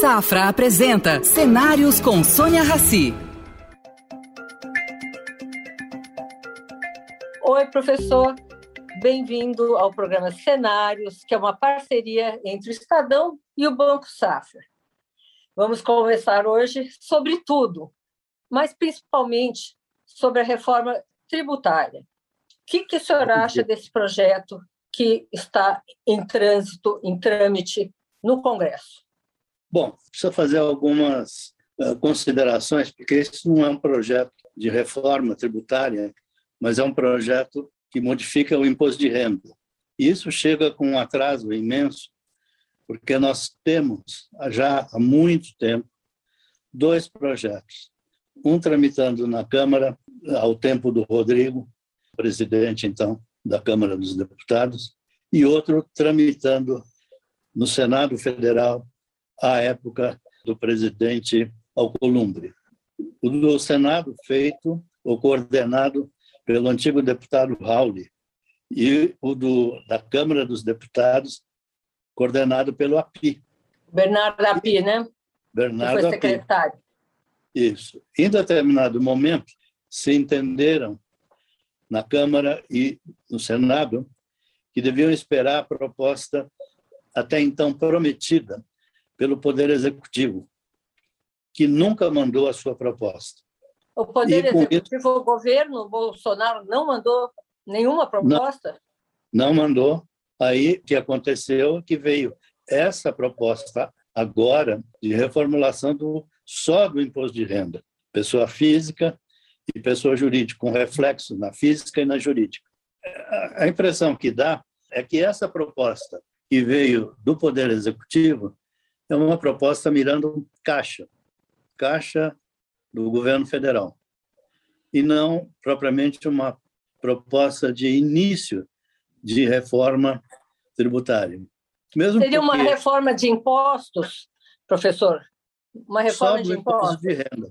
Safra apresenta Cenários com Sônia Rassi. Oi, professor. Bem-vindo ao programa Cenários, que é uma parceria entre o Estadão e o Banco Safra. Vamos conversar hoje sobre tudo, mas principalmente sobre a reforma tributária. O que, que o senhor acha desse projeto que está em trânsito, em trâmite no Congresso? Bom, precisa fazer algumas uh, considerações, porque isso não é um projeto de reforma tributária, mas é um projeto que modifica o imposto de renda. E isso chega com um atraso imenso, porque nós temos já há muito tempo dois projetos. Um tramitando na Câmara, ao tempo do Rodrigo, presidente, então, da Câmara dos Deputados, e outro tramitando no Senado Federal, à época do presidente Alcolumbre. O do Senado feito ou coordenado pelo antigo deputado Rauli e o do, da Câmara dos Deputados coordenado pelo API. Bernardo API, né? Bernardo foi secretário. API. Isso. Em determinado momento, se entenderam na Câmara e no Senado que deviam esperar a proposta até então prometida pelo Poder Executivo, que nunca mandou a sua proposta. O Poder Executivo, isso, o governo Bolsonaro não mandou nenhuma proposta? Não, não mandou. Aí o que aconteceu é que veio essa proposta agora de reformulação do só do imposto de renda, pessoa física e pessoa jurídica, com reflexo na física e na jurídica. A impressão que dá é que essa proposta que veio do Poder Executivo é uma proposta mirando caixa, caixa do governo federal, e não propriamente uma proposta de início de reforma tributária. Mesmo Seria uma reforma de impostos, professor? Uma reforma só de impostos? de renda.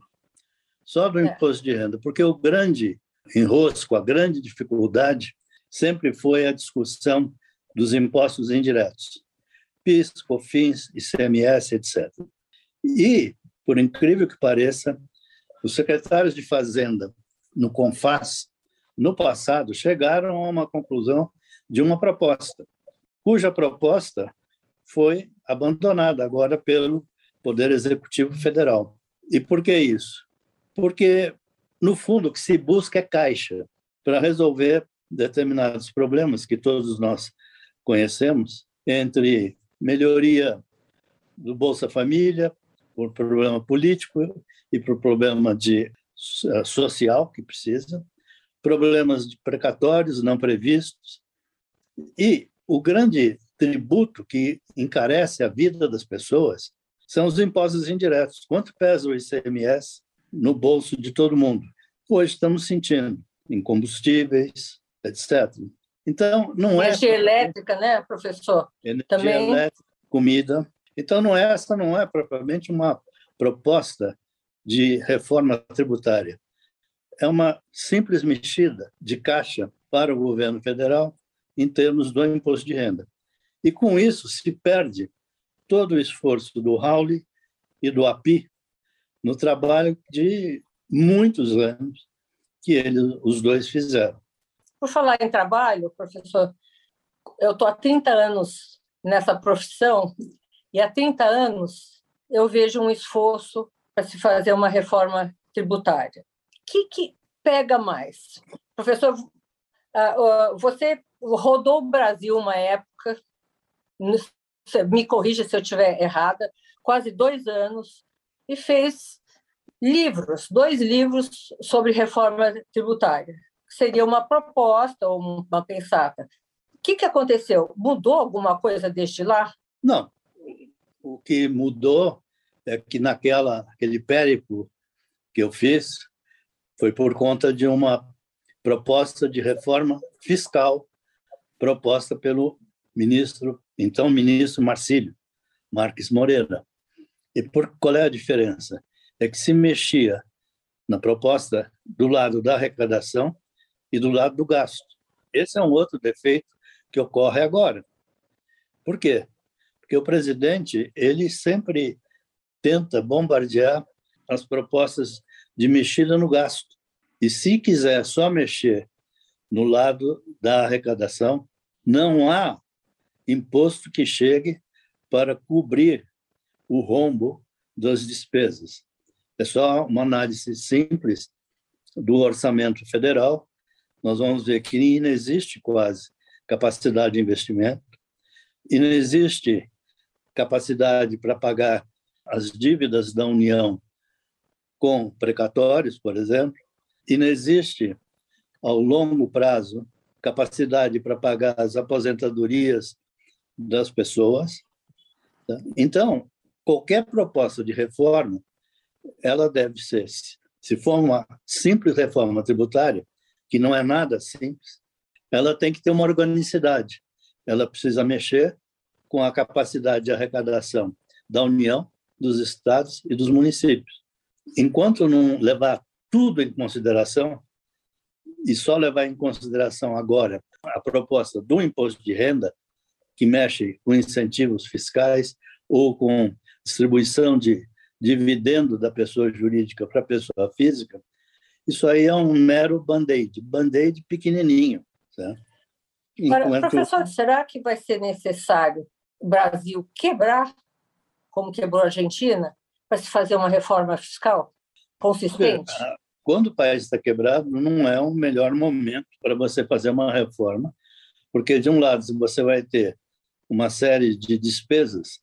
Só do é. imposto de renda, porque o grande enrosco, a grande dificuldade sempre foi a discussão dos impostos indiretos. PIS, COFINS, ICMS, etc. E, por incrível que pareça, os secretários de Fazenda no CONFAS, no passado, chegaram a uma conclusão de uma proposta, cuja proposta foi abandonada agora pelo Poder Executivo Federal. E por que isso? Porque, no fundo, o que se busca é caixa para resolver determinados problemas que todos nós conhecemos, entre melhoria do Bolsa Família, por problema político e por problema de eh, social que precisa, problemas de precatórios não previstos e o grande tributo que encarece a vida das pessoas são os impostos indiretos. Quanto pesa o ICMS no bolso de todo mundo? Hoje estamos sentindo em combustíveis, etc. Então, não é. Energia elétrica, né, professor? Energia Também... elétrica, comida. Então, não é, essa não é propriamente uma proposta de reforma tributária. É uma simples mexida de caixa para o governo federal em termos do imposto de renda. E com isso se perde todo o esforço do Raul e do API no trabalho de muitos anos que eles, os dois fizeram. Por falar em trabalho, professor, eu estou há 30 anos nessa profissão e há 30 anos eu vejo um esforço para se fazer uma reforma tributária. O que, que pega mais? Professor, ah, você rodou o Brasil uma época, me corrija se eu estiver errada, quase dois anos, e fez livros, dois livros sobre reforma tributária seria uma proposta ou uma pensata. O que, que aconteceu? Mudou alguma coisa desde lá? Não. O que mudou é que naquela aquele périplo que eu fiz foi por conta de uma proposta de reforma fiscal proposta pelo ministro, então ministro Marcílio Marques Moreira. E por qual é a diferença? É que se mexia na proposta do lado da arrecadação e do lado do gasto. Esse é um outro defeito que ocorre agora. Por quê? Porque o presidente ele sempre tenta bombardear as propostas de mexida no gasto. E se quiser só mexer no lado da arrecadação, não há imposto que chegue para cobrir o rombo das despesas. É só uma análise simples do orçamento federal. Nós vamos ver que não existe quase capacidade de investimento e não existe capacidade para pagar as dívidas da União com precatórios, por exemplo, e não existe, ao longo prazo, capacidade para pagar as aposentadorias das pessoas. Tá? Então, qualquer proposta de reforma, ela deve ser, se for uma simples reforma tributária, que não é nada simples, ela tem que ter uma organicidade. Ela precisa mexer com a capacidade de arrecadação da União, dos estados e dos municípios. Enquanto não levar tudo em consideração, e só levar em consideração agora a proposta do imposto de renda, que mexe com incentivos fiscais ou com distribuição de dividendo da pessoa jurídica para a pessoa física, isso aí é um mero band-aid, band-aid pequenininho. Certo? Enquanto... professor, será que vai ser necessário o Brasil quebrar, como quebrou a Argentina, para se fazer uma reforma fiscal consistente? Quando o país está quebrado, não é o melhor momento para você fazer uma reforma, porque, de um lado, você vai ter uma série de despesas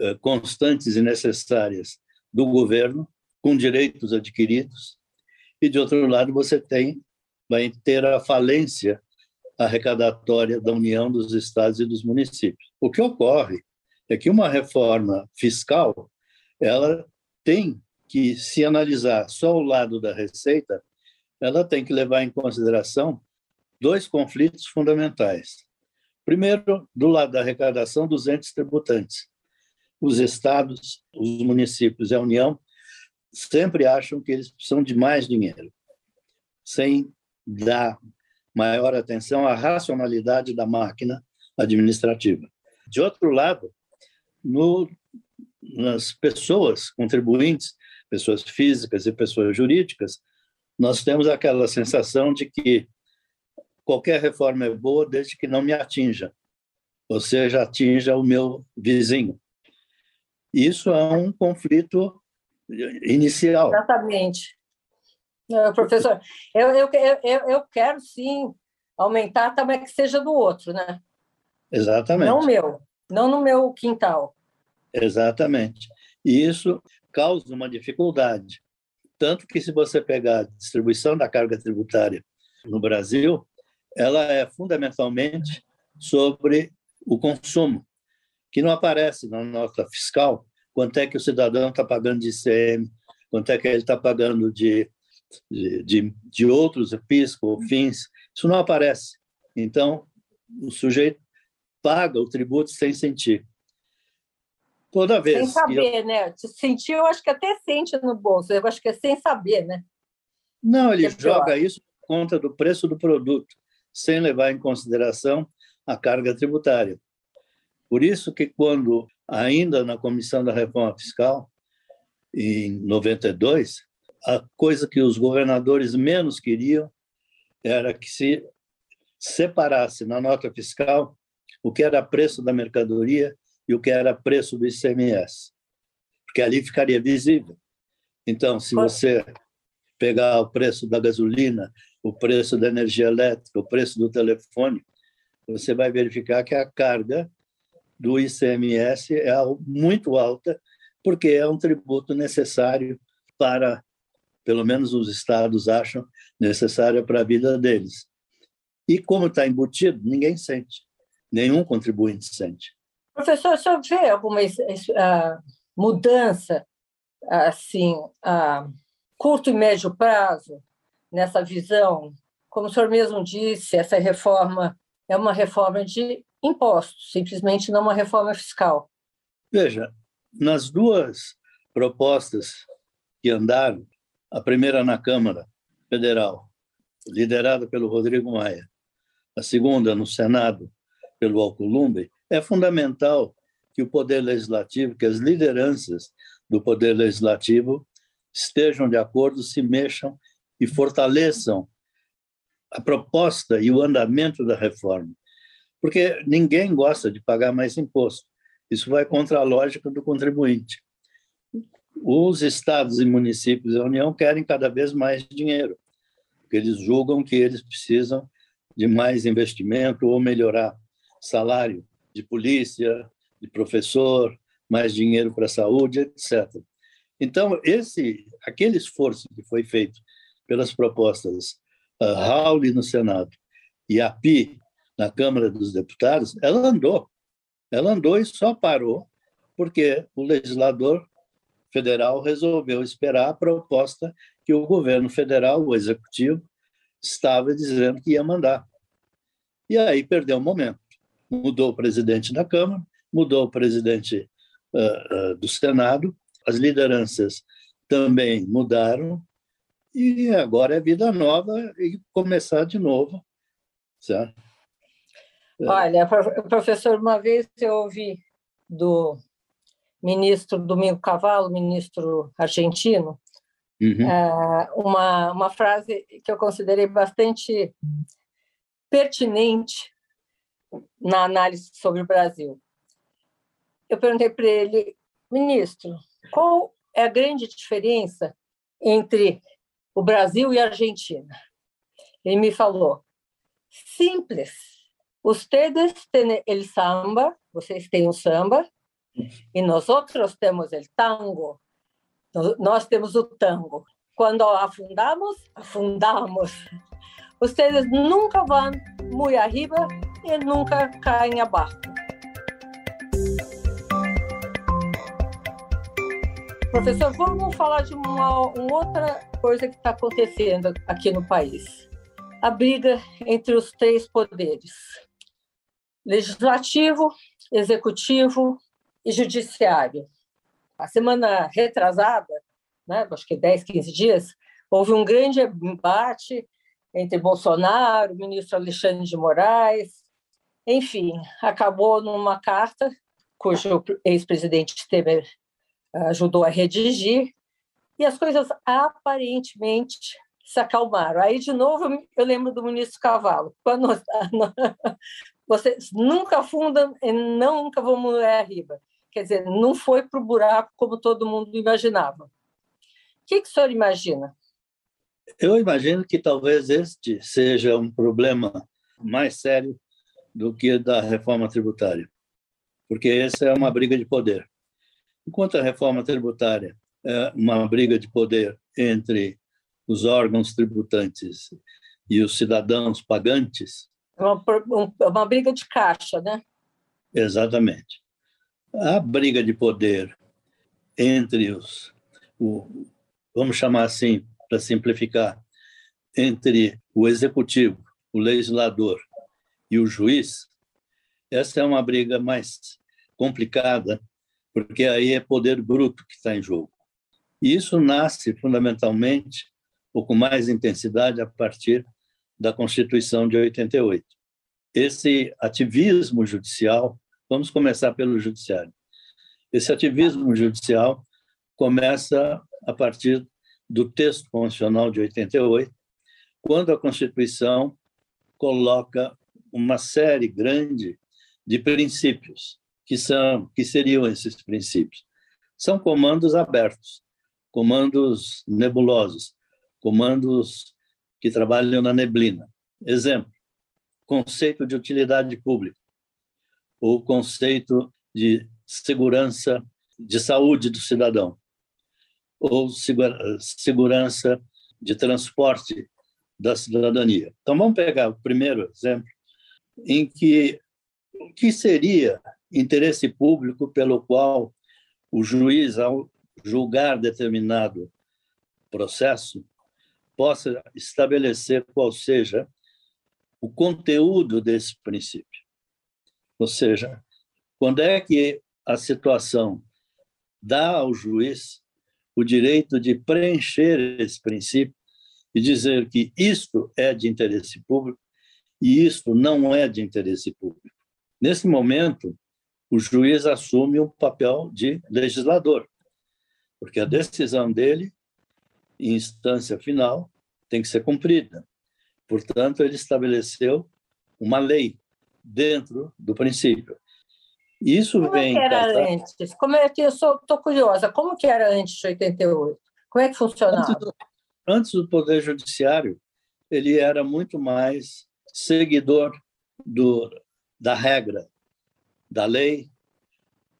eh, constantes e necessárias do governo, com direitos adquiridos, e, de outro lado, você tem vai ter a falência arrecadatória da União dos estados e dos municípios. O que ocorre é que uma reforma fiscal ela tem que se analisar só o lado da receita, ela tem que levar em consideração dois conflitos fundamentais. Primeiro, do lado da arrecadação dos entes tributantes. Os estados, os municípios e a União sempre acham que eles precisam de mais dinheiro, sem dar maior atenção à racionalidade da máquina administrativa. De outro lado, no, nas pessoas contribuintes, pessoas físicas e pessoas jurídicas, nós temos aquela sensação de que qualquer reforma é boa desde que não me atinja, ou seja, atinja o meu vizinho. Isso é um conflito inicial. Exatamente. Professor, eu, eu, eu, eu quero sim aumentar também que seja do outro, né? Exatamente. Não meu, não no meu quintal. Exatamente. E isso causa uma dificuldade. Tanto que, se você pegar a distribuição da carga tributária no Brasil, ela é fundamentalmente sobre o consumo, que não aparece na nota fiscal quanto é que o cidadão está pagando de ICM, quanto é que ele está pagando de de, de, de outros pisco, fins, isso não aparece. Então, o sujeito paga o tributo sem sentir. Toda vez. Sem saber, eu... né? Sentir, eu acho que até sente no bolso, eu acho que é sem saber, né? Não, ele é joga isso por conta do preço do produto, sem levar em consideração a carga tributária. Por isso que quando, ainda na Comissão da Reforma Fiscal, em 92, a coisa que os governadores menos queriam era que se separasse na nota fiscal o que era preço da mercadoria e o que era preço do ICMS, porque ali ficaria visível. Então, se você pegar o preço da gasolina, o preço da energia elétrica, o preço do telefone, você vai verificar que a carga do ICMS é muito alta, porque é um tributo necessário para pelo menos os estados acham necessária para a vida deles. E como está embutido, ninguém sente, nenhum contribuinte sente. Professor, o senhor vê alguma mudança, assim, a curto e médio prazo, nessa visão? Como o senhor mesmo disse, essa reforma é uma reforma de impostos, simplesmente não uma reforma fiscal. Veja, nas duas propostas que andaram, a primeira na Câmara Federal, liderada pelo Rodrigo Maia, a segunda no Senado, pelo Alcolumbre, é fundamental que o Poder Legislativo, que as lideranças do Poder Legislativo estejam de acordo, se mexam e fortaleçam a proposta e o andamento da reforma. Porque ninguém gosta de pagar mais imposto. Isso vai contra a lógica do contribuinte. Os estados e municípios da União querem cada vez mais dinheiro, porque eles julgam que eles precisam de mais investimento ou melhorar salário de polícia, de professor, mais dinheiro para a saúde, etc. Então, esse, aquele esforço que foi feito pelas propostas uh, Raul no Senado e a PI na Câmara dos Deputados, ela andou. Ela andou e só parou porque o legislador federal resolveu esperar a proposta que o governo federal, o executivo, estava dizendo que ia mandar. E aí perdeu o momento. Mudou o presidente da Câmara, mudou o presidente uh, uh, do Senado, as lideranças também mudaram, e agora é vida nova e começar de novo. Certo? Olha, professor, uma vez eu ouvi do ministro Domingo Cavallo, ministro argentino, uhum. É, uma, uma frase que eu considerei bastante pertinente na análise sobre o Brasil. Eu perguntei para ele, ministro, qual é a grande diferença entre o Brasil e a Argentina? Ele me falou: simples. Ustedes têm el samba, vocês têm o samba, e nós outros temos o tango. Nós temos o tango. Quando afundamos, afundamos. Vocês nunca vão muito arriba e nunca caem abaixo. Professor, vamos falar de uma, uma outra coisa que está acontecendo aqui no país. A briga entre os três poderes: legislativo, executivo e judiciário. A semana retrasada, né, acho que 10, 15 dias, houve um grande embate entre Bolsonaro, o ministro Alexandre de Moraes, enfim, acabou numa carta cujo ex-presidente Temer ajudou a redigir, e as coisas aparentemente se acalmaram. Aí, de novo, eu lembro do ministro Cavalo. Quando vocês nunca afundam e nunca vão mulher arriba. Quer dizer, não foi para o buraco como todo mundo imaginava. O que, que o senhor imagina? Eu imagino que talvez este seja um problema mais sério do que da reforma tributária, porque essa é uma briga de poder. Enquanto a reforma tributária é uma briga de poder entre os órgãos tributantes e os cidadãos pagantes. É uma, uma briga de caixa, né? Exatamente. A briga de poder entre os, o, vamos chamar assim, para simplificar, entre o executivo, o legislador e o juiz, essa é uma briga mais complicada porque aí é poder bruto que está em jogo. E isso nasce fundamentalmente, ou com mais intensidade, a partir da Constituição de 88. Esse ativismo judicial, vamos começar pelo judiciário. Esse ativismo judicial começa a partir do texto constitucional de 88, quando a Constituição coloca uma série grande de princípios que são que seriam esses princípios? São comandos abertos, comandos nebulosos, comandos que trabalham na neblina. Exemplo: conceito de utilidade pública, ou conceito de segurança de saúde do cidadão, ou segurança de transporte da cidadania. Então vamos pegar o primeiro exemplo em que o que seria interesse público pelo qual o juiz, ao julgar determinado processo, possa estabelecer qual seja o conteúdo desse princípio. Ou seja, quando é que a situação dá ao juiz o direito de preencher esse princípio e dizer que isto é de interesse público e isto não é de interesse público. Nesse momento, o juiz assume um papel de legislador. porque a decisão dele, em instância final, tem que ser cumprida. Portanto, ele estabeleceu uma lei dentro do princípio. Isso como vem. Como era antes? Como é que eu estou curiosa? Como que era antes de 88? Como é que funcionava? Antes do, antes do poder judiciário, ele era muito mais seguidor do, da regra, da lei,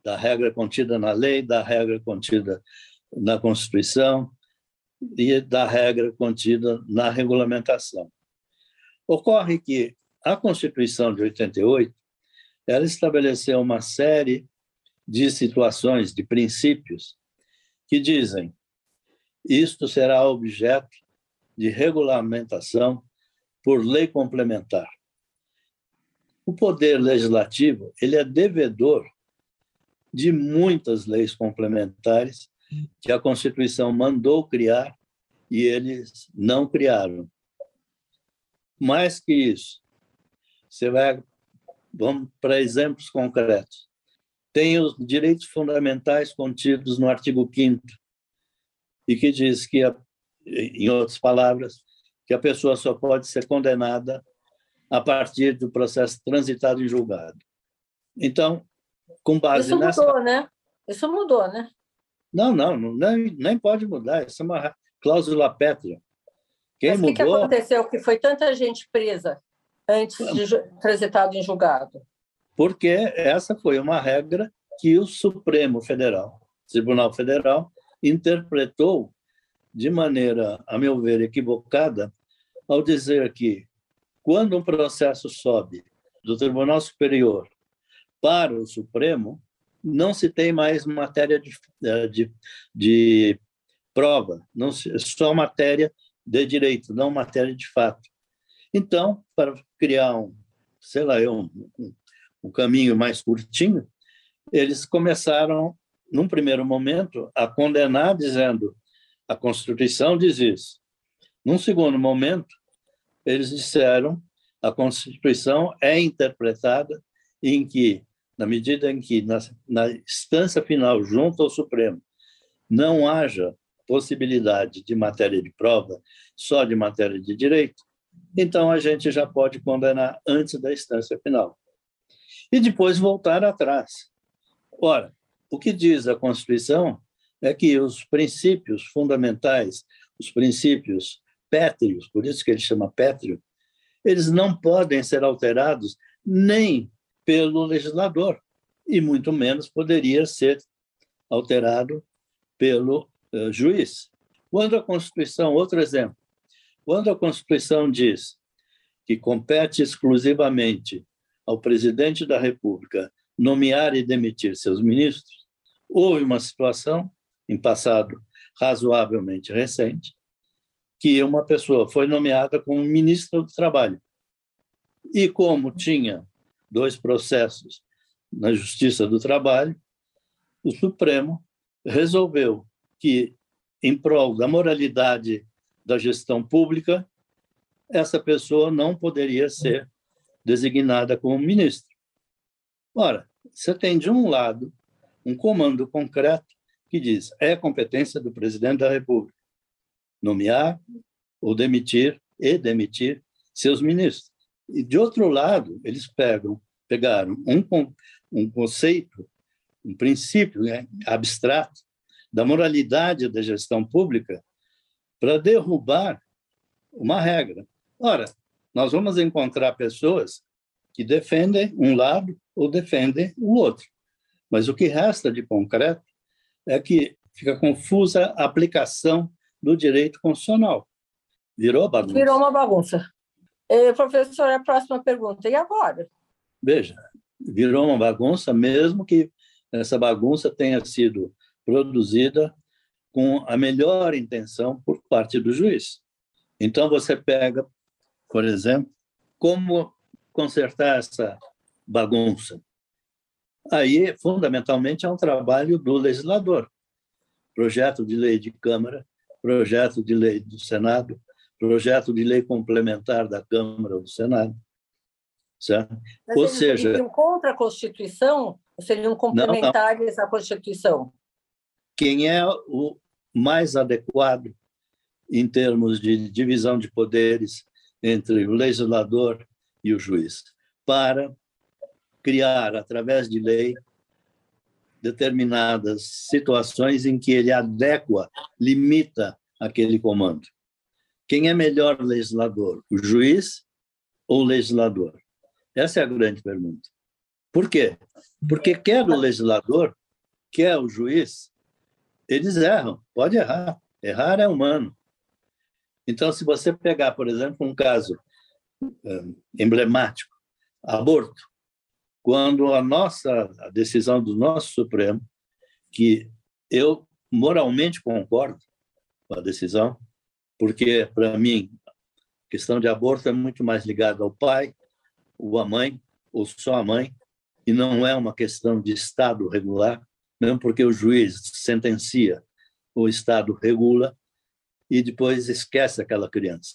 da regra contida na lei, da regra contida na Constituição e da regra contida na regulamentação. Ocorre que a Constituição de 88 ela estabeleceu uma série de situações, de princípios que dizem isto será objeto de regulamentação por lei complementar. O poder legislativo ele é devedor de muitas leis complementares que a Constituição mandou criar e eles não criaram. Mais que isso, você vai vamos para exemplos concretos. Tem os direitos fundamentais contidos no artigo 5 e que diz que, em outras palavras, que a pessoa só pode ser condenada a partir do processo transitado em julgado. Então, com base Isso nessa... mudou, né? Isso mudou, né? Não, não, nem, nem pode mudar. Isso é uma cláusula pétrea. Quem Mas o mudou... que, que aconteceu que foi tanta gente presa antes de transitado em julgado? Porque essa foi uma regra que o Supremo Federal, Tribunal Federal, interpretou de maneira, a meu ver, equivocada, ao dizer que quando um processo sobe do Tribunal Superior para o Supremo, não se tem mais matéria de, eh, de, de prova, não se, só matéria de direito, não matéria de fato. Então, para criar um, sei lá, um, um caminho mais curtinho, eles começaram, num primeiro momento, a condenar, dizendo a Constituição diz isso. Num segundo momento, eles disseram a Constituição é interpretada em que, na medida em que, na, na instância final, junto ao Supremo, não haja possibilidade de matéria de prova, só de matéria de direito, então a gente já pode condenar antes da instância final. E depois voltar atrás. Ora, o que diz a Constituição é que os princípios fundamentais, os princípios pétreos, por isso que ele chama pétreo, eles não podem ser alterados nem pelo legislador, e muito menos poderia ser alterado pelo uh, juiz. Quando a Constituição, outro exemplo, quando a Constituição diz que compete exclusivamente ao presidente da República nomear e demitir seus ministros, houve uma situação, em passado razoavelmente recente, que uma pessoa foi nomeada como ministro do Trabalho. E como tinha dois processos na Justiça do Trabalho, o Supremo resolveu que, em prol da moralidade da gestão pública, essa pessoa não poderia ser designada como ministro. Ora, você tem, de um lado, um comando concreto que diz é competência do presidente da República nomear ou demitir e demitir seus ministros. E, de outro lado, eles pegam, pegaram um, um conceito, um princípio né, abstrato da moralidade da gestão pública para derrubar uma regra. Ora, nós vamos encontrar pessoas que defendem um lado ou defendem o outro. Mas o que resta de concreto é que fica confusa a aplicação do direito constitucional. Virou bagunça. Virou uma bagunça. Eh, professor, a próxima pergunta. E agora? Veja, virou uma bagunça, mesmo que essa bagunça tenha sido produzida com a melhor intenção por parte do juiz. Então, você pega, por exemplo, como consertar essa bagunça. Aí, fundamentalmente, é um trabalho do legislador. Projeto de lei de Câmara, projeto de lei do Senado, projeto de lei complementar da Câmara ou do Senado. Certo? Mas ou seja. Seriam contra a Constituição seriam complementares não, não. à Constituição? quem é o mais adequado em termos de divisão de poderes entre o legislador e o juiz, para criar, através de lei, determinadas situações em que ele adequa, limita aquele comando. Quem é melhor legislador, o juiz ou o legislador? Essa é a grande pergunta. Por quê? Porque quer o legislador, quer o juiz, eles erram, pode errar. Errar é humano. Então, se você pegar, por exemplo, um caso um, emblemático, aborto, quando a nossa a decisão do nosso Supremo, que eu moralmente concordo com a decisão, porque para mim a questão de aborto é muito mais ligada ao pai, ou à mãe, ou só à mãe, e não é uma questão de Estado regular, mesmo porque o juiz sentencia, o Estado regula, e depois esquece aquela criança.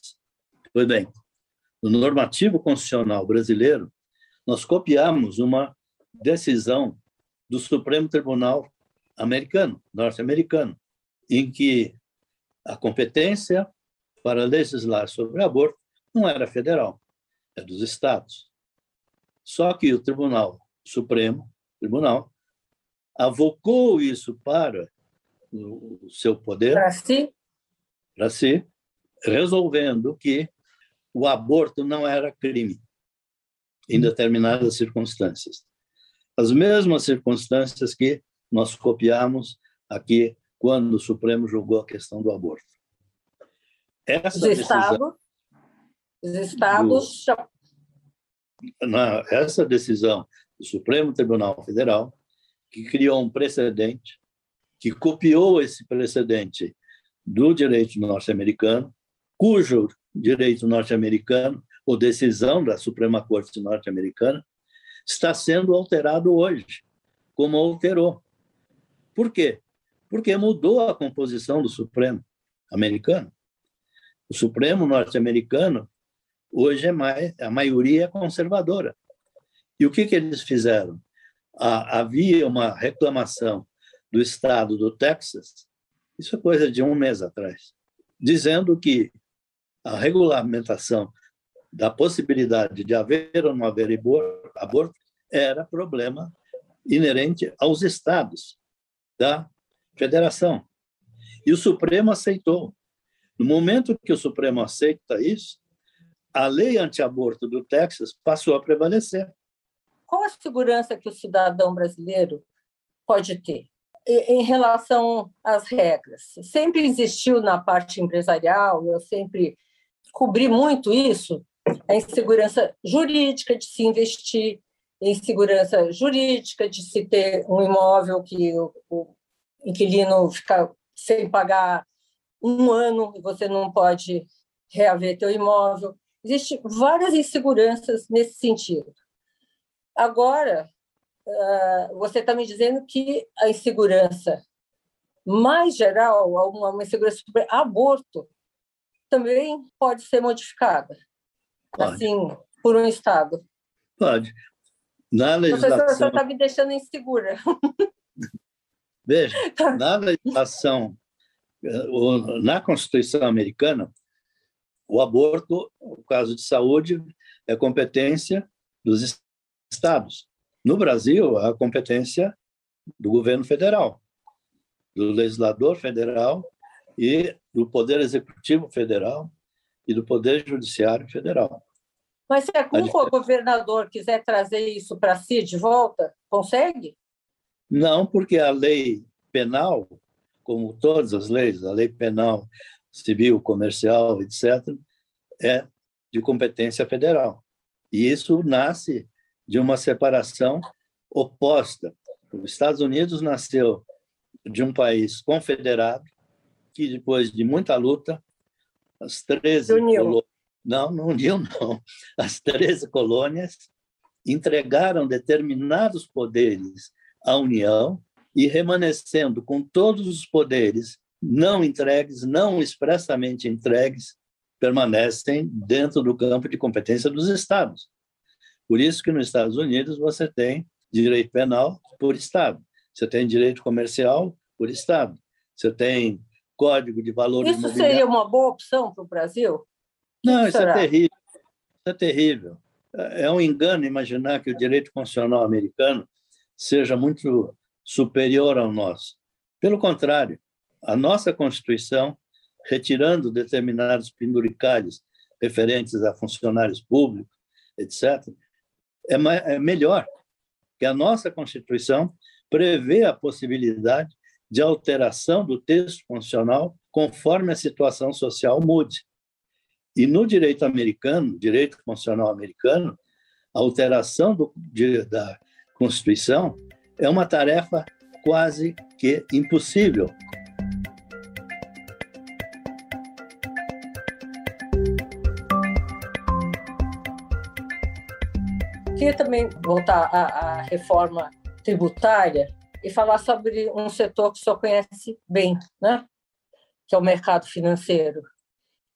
Pois bem, no normativo constitucional brasileiro, nós copiamos uma decisão do Supremo Tribunal americano, norte-americano, em que a competência para legislar sobre aborto não era federal, é dos estados. Só que o Tribunal Supremo, Tribunal, avocou isso para o seu poder para si para si, resolvendo que o aborto não era crime em determinadas circunstâncias. As mesmas circunstâncias que nós copiamos aqui quando o Supremo julgou a questão do aborto. Essa os estados, os estados do, na, essa decisão do Supremo Tribunal Federal que criou um precedente, que copiou esse precedente do direito norte-americano, cujo direito norte-americano, ou decisão da Suprema Corte norte-americana, está sendo alterado hoje, como alterou. Por quê? Porque mudou a composição do Supremo americano. O Supremo norte-americano hoje é mais, a maioria é conservadora. E o que, que eles fizeram? havia uma reclamação do estado do Texas isso é coisa de um mês atrás, dizendo que a regulamentação da possibilidade de haver ou não haver aborto era problema inerente aos estados da federação. E o Supremo aceitou. No momento que o Supremo aceita isso, a lei anti-aborto do Texas passou a prevalecer. Qual a segurança que o cidadão brasileiro pode ter? em relação às regras. Sempre existiu na parte empresarial, eu sempre cobri muito isso, a insegurança jurídica de se investir, insegurança jurídica de se ter um imóvel que o inquilino fica sem pagar um ano e você não pode reaver teu imóvel. Existem várias inseguranças nesse sentido. Agora, ah, você está me dizendo que a insegurança mais geral, uma, insegurança sobre aborto, também pode ser modificada, pode. assim, por um Estado. Pode. Na legislação... Professor, está me deixando insegura. Veja, na legislação, eh, na Constituição americana, o aborto, o caso de saúde, é competência dos estados. No Brasil, a competência do governo federal, do legislador federal e do Poder Executivo Federal e do Poder Judiciário Federal. Mas se algum governador quiser trazer isso para si de volta, consegue? Não, porque a lei penal, como todas as leis, a lei penal, civil, comercial, etc., é de competência federal. E isso nasce de uma separação oposta. Os Estados Unidos nasceu de um país confederado que depois de muita luta as 13 colônias não, não uniu não. As 13 colônias entregaram determinados poderes à União e remanescendo com todos os poderes não entregues, não expressamente entregues, permanecem dentro do campo de competência dos estados. Por isso que nos Estados Unidos você tem direito penal por estado, você tem direito comercial por estado. Você tem código de valores Isso seria uma boa opção para o Brasil? Não, isso é terrível. Isso é terrível. É um engano imaginar que o direito constitucional americano seja muito superior ao nosso. Pelo contrário, a nossa Constituição, retirando determinados penduricalhos referentes a funcionários públicos, etc., é, é melhor que a nossa Constituição prevê a possibilidade de alteração do texto constitucional conforme a situação social mude. E no direito americano, direito constitucional americano, a alteração do, de, da Constituição é uma tarefa quase que impossível. Queria também voltar à, à reforma tributária e falar sobre um setor que o senhor conhece bem, né? que é o mercado financeiro.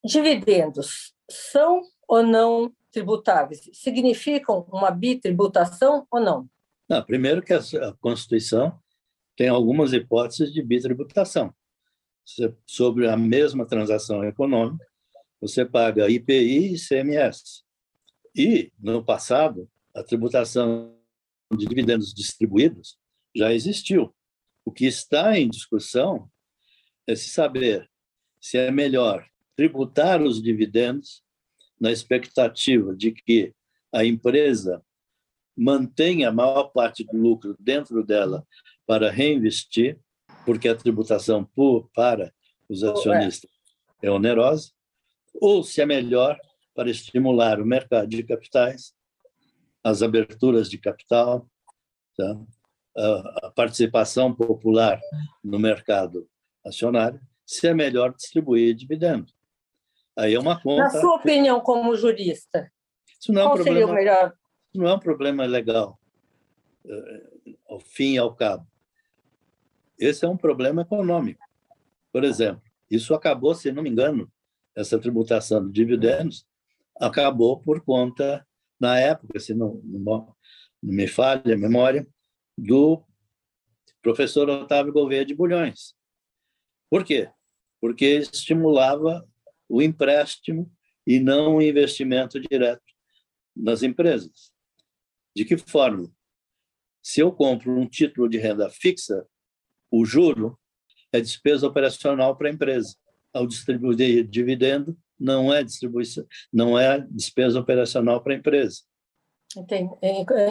Dividendos são ou não tributáveis? Significam uma bitributação ou não? não primeiro que a Constituição tem algumas hipóteses de bitributação. Sobre a mesma transação econômica, você paga IPI e CMS. E, no passado, a tributação de dividendos distribuídos já existiu. O que está em discussão é se saber se é melhor tributar os dividendos na expectativa de que a empresa mantenha a maior parte do lucro dentro dela para reinvestir, porque a tributação para os acionistas é onerosa, ou se é melhor para estimular o mercado de capitais, as aberturas de capital, tá? a participação popular no mercado acionário, se é melhor distribuir dividendo. Aí é uma conta. Na sua opinião, como jurista, isso não é um qual problema, seria o melhor? Não é um problema legal, eh, ao fim e ao cabo. Esse é um problema econômico. Por exemplo, isso acabou, se não me engano, essa tributação de dividendos acabou por conta, na época, se não, não me falha a memória, do professor Otávio Gouveia de Bulhões. Por quê? Porque estimulava o empréstimo e não o investimento direto nas empresas. De que forma? Se eu compro um título de renda fixa, o juro é despesa operacional para a empresa. Ao distribuir dividendo, não é distribuição, não é despesa operacional para a empresa.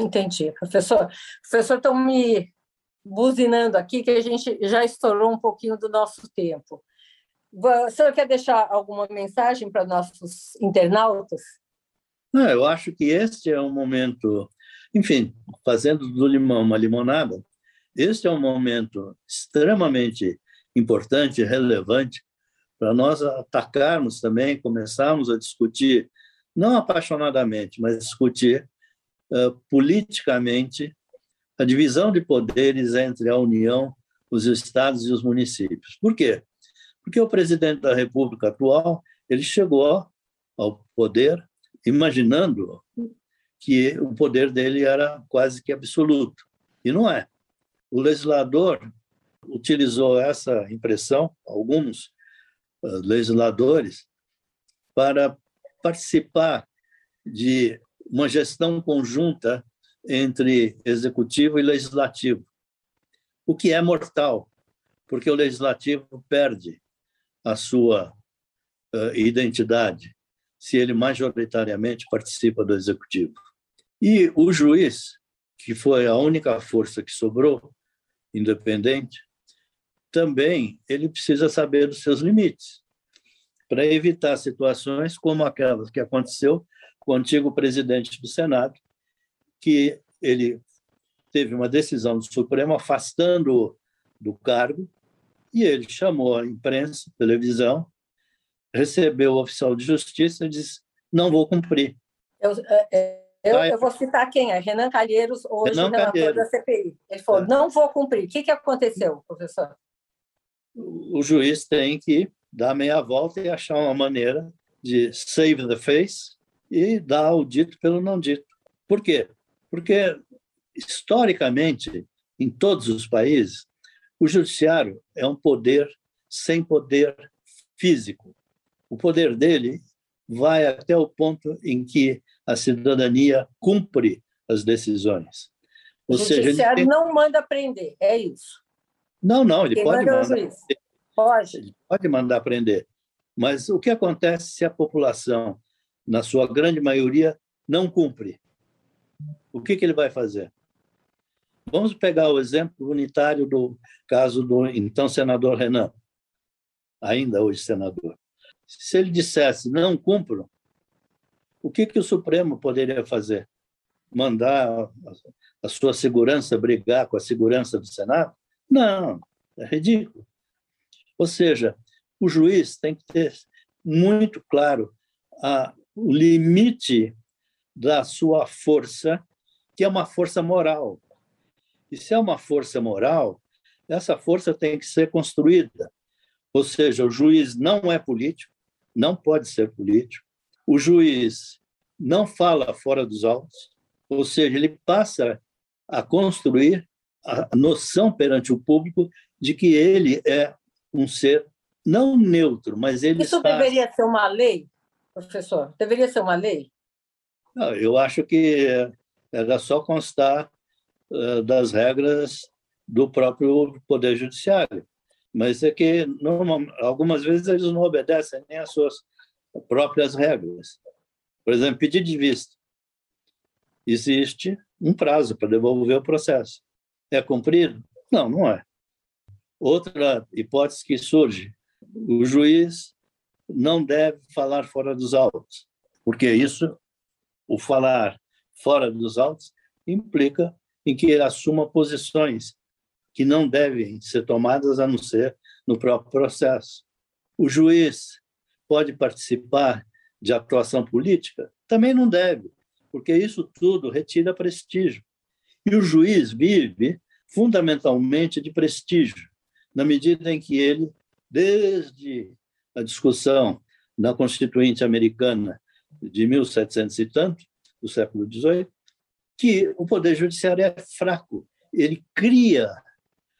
Entendi. Professor, professor, estão me buzinando aqui que a gente já estourou um pouquinho do nosso tempo. O senhor quer deixar alguma mensagem para nossos internautas? Não, eu acho que este é um momento, enfim, fazendo do limão uma limonada, este é um momento extremamente importante, relevante, para nós atacarmos também, começarmos a discutir, não apaixonadamente, mas discutir uh, politicamente a divisão de poderes entre a União, os estados e os municípios. Por quê? Porque o presidente da República atual ele chegou ao poder imaginando que o poder dele era quase que absoluto e não é. O legislador utilizou essa impressão, alguns legisladores, para participar de uma gestão conjunta entre executivo e legislativo, o que é mortal, porque o legislativo perde a sua uh, identidade se ele majoritariamente participa do executivo. E o juiz, que foi a única força que sobrou, independente, também ele precisa saber dos seus limites para evitar situações como aquelas que aconteceu com o antigo presidente do Senado, que ele teve uma decisão do Supremo afastando-o do cargo e ele chamou a imprensa, televisão, recebeu o oficial de justiça e disse: não vou cumprir. Eu, é, é, eu, eu, vou citar quem é, Renan Calheiros, hoje Renan relator Calheiros. da CPI. Ele falou: é. não vou cumprir. O que, que aconteceu, professor? O juiz tem que dar meia volta e achar uma maneira de save the face e dar o dito pelo não dito. Por quê? Porque, historicamente, em todos os países, O judiciário é um poder sem poder físico. O poder dele vai até o ponto em que a cidadania cumpre as decisões. Ou o seja, judiciário tem... não manda prender, é isso. Não, não, ele Quem pode manda mandar. Pode. Ele pode mandar prender. Mas o que acontece se a população, na sua grande maioria, não cumpre? O que, que ele vai fazer? Vamos pegar o exemplo unitário do caso do então senador Renan, ainda hoje senador. Se ele dissesse não cumpro, o que, que o Supremo poderia fazer? Mandar a sua segurança brigar com a segurança do Senado? Não, é ridículo. Ou seja, o juiz tem que ter muito claro a, o limite da sua força, que é uma força moral. E se é uma força moral, essa força tem que ser construída. Ou seja, o juiz não é político, não pode ser político. O juiz não fala fora dos autos, ou seja, ele passa a construir a noção perante o público de que ele é um ser não neutro, mas ele Isso está... deveria ser uma lei, professor? Deveria ser uma lei? Não, eu acho que era só constar das regras do próprio Poder Judiciário. Mas é que, normal, algumas vezes, eles não obedecem nem às suas próprias regras. Por exemplo, pedido de vista. Existe um prazo para devolver o processo. É cumprido? Não, não é. Outra hipótese que surge: o juiz não deve falar fora dos autos, porque isso, o falar fora dos autos, implica em que ele assuma posições que não devem ser tomadas a não ser no próprio processo. O juiz pode participar de atuação política? Também não deve, porque isso tudo retira prestígio. E o juiz vive fundamentalmente de prestígio, na medida em que ele, desde a discussão na Constituinte Americana de 1700 e tanto, do século XVIII, que o Poder Judiciário é fraco. Ele cria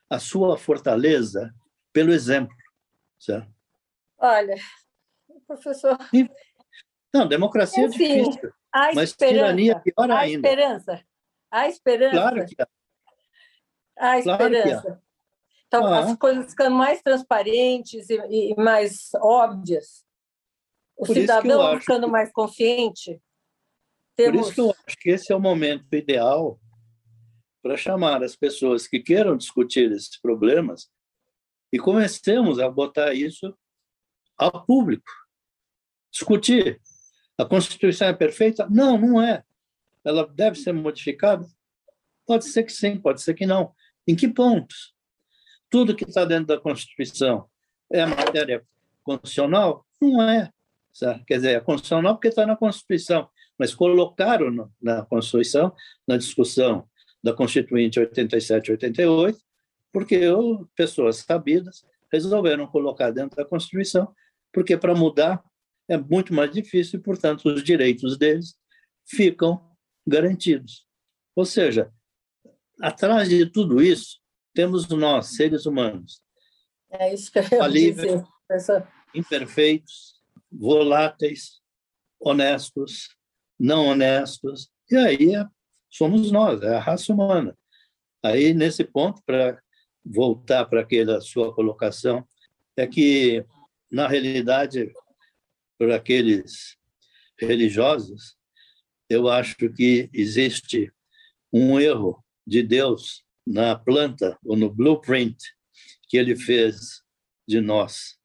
a sua fortaleza pelo exemplo. Certo? Olha, professor. Não, democracia é Enfim, é difícil. A mas tirania é pior a ainda. Esperança. A esperança. Claro que há. A esperança. Claro então, ah. as coisas ficando mais transparentes e, e mais óbvias. O Por cidadão ficando que... mais consciente. Temos... Por isso que eu acho que esse é o momento ideal para chamar as pessoas que queiram discutir esses problemas e comecemos a botar isso ao público. Discutir. A Constituição é perfeita? Não, não é. Ela deve ser modificada? Pode ser que sim, pode ser que não. Em que pontos? Tudo que está dentro da Constituição é matéria constitucional? Não é. Certo? Quer dizer, é constitucional porque está na Constituição, mas colocaram na Constituição, na discussão da Constituinte 87 e 88, porque pessoas sabidas resolveram colocar dentro da Constituição, porque para mudar é muito mais difícil e, portanto, os direitos deles ficam garantidos. Ou seja, atrás de tudo isso, temos nós, seres humanos. É isso que eu falíveis, dizer. Imperfeitos, voláteis, honestos, não honestos. E aí é, somos nós, é a raça humana. Aí, nesse ponto, para voltar para aquela sua colocação, é que, na realidade, para aqueles religiosos, eu acho que existe um erro de Deus na planta ou no blueprint que ele fez de nós,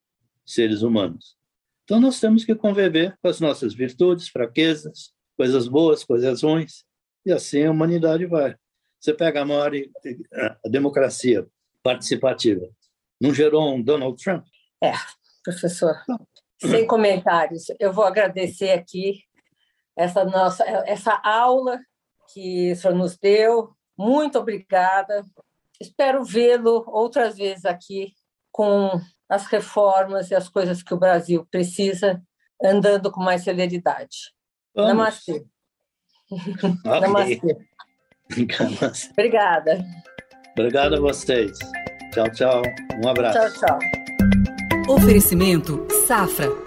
seres humanos. Então, nós temos que conviver com as nossas virtudes, fraquezas, coisas boas, coisas ruins, e assim a humanidade vai. Você pega a maior a democracia participativa, não gerou um Donald Trump? É, professor. Sem comentários. Eu vou agradecer aqui essa nossa essa aula que o senhor nos deu. Muito obrigada. Espero vê-lo outras vezes aqui com as reformas e as coisas que o Brasil precisa andando com mais celeridade. Vamos. Namastê. Okay. Namastê. Obrigada. Obrigado a vocês. Tchau, tchau. Um abraço. Tchau, tchau. Oferecimento Safra.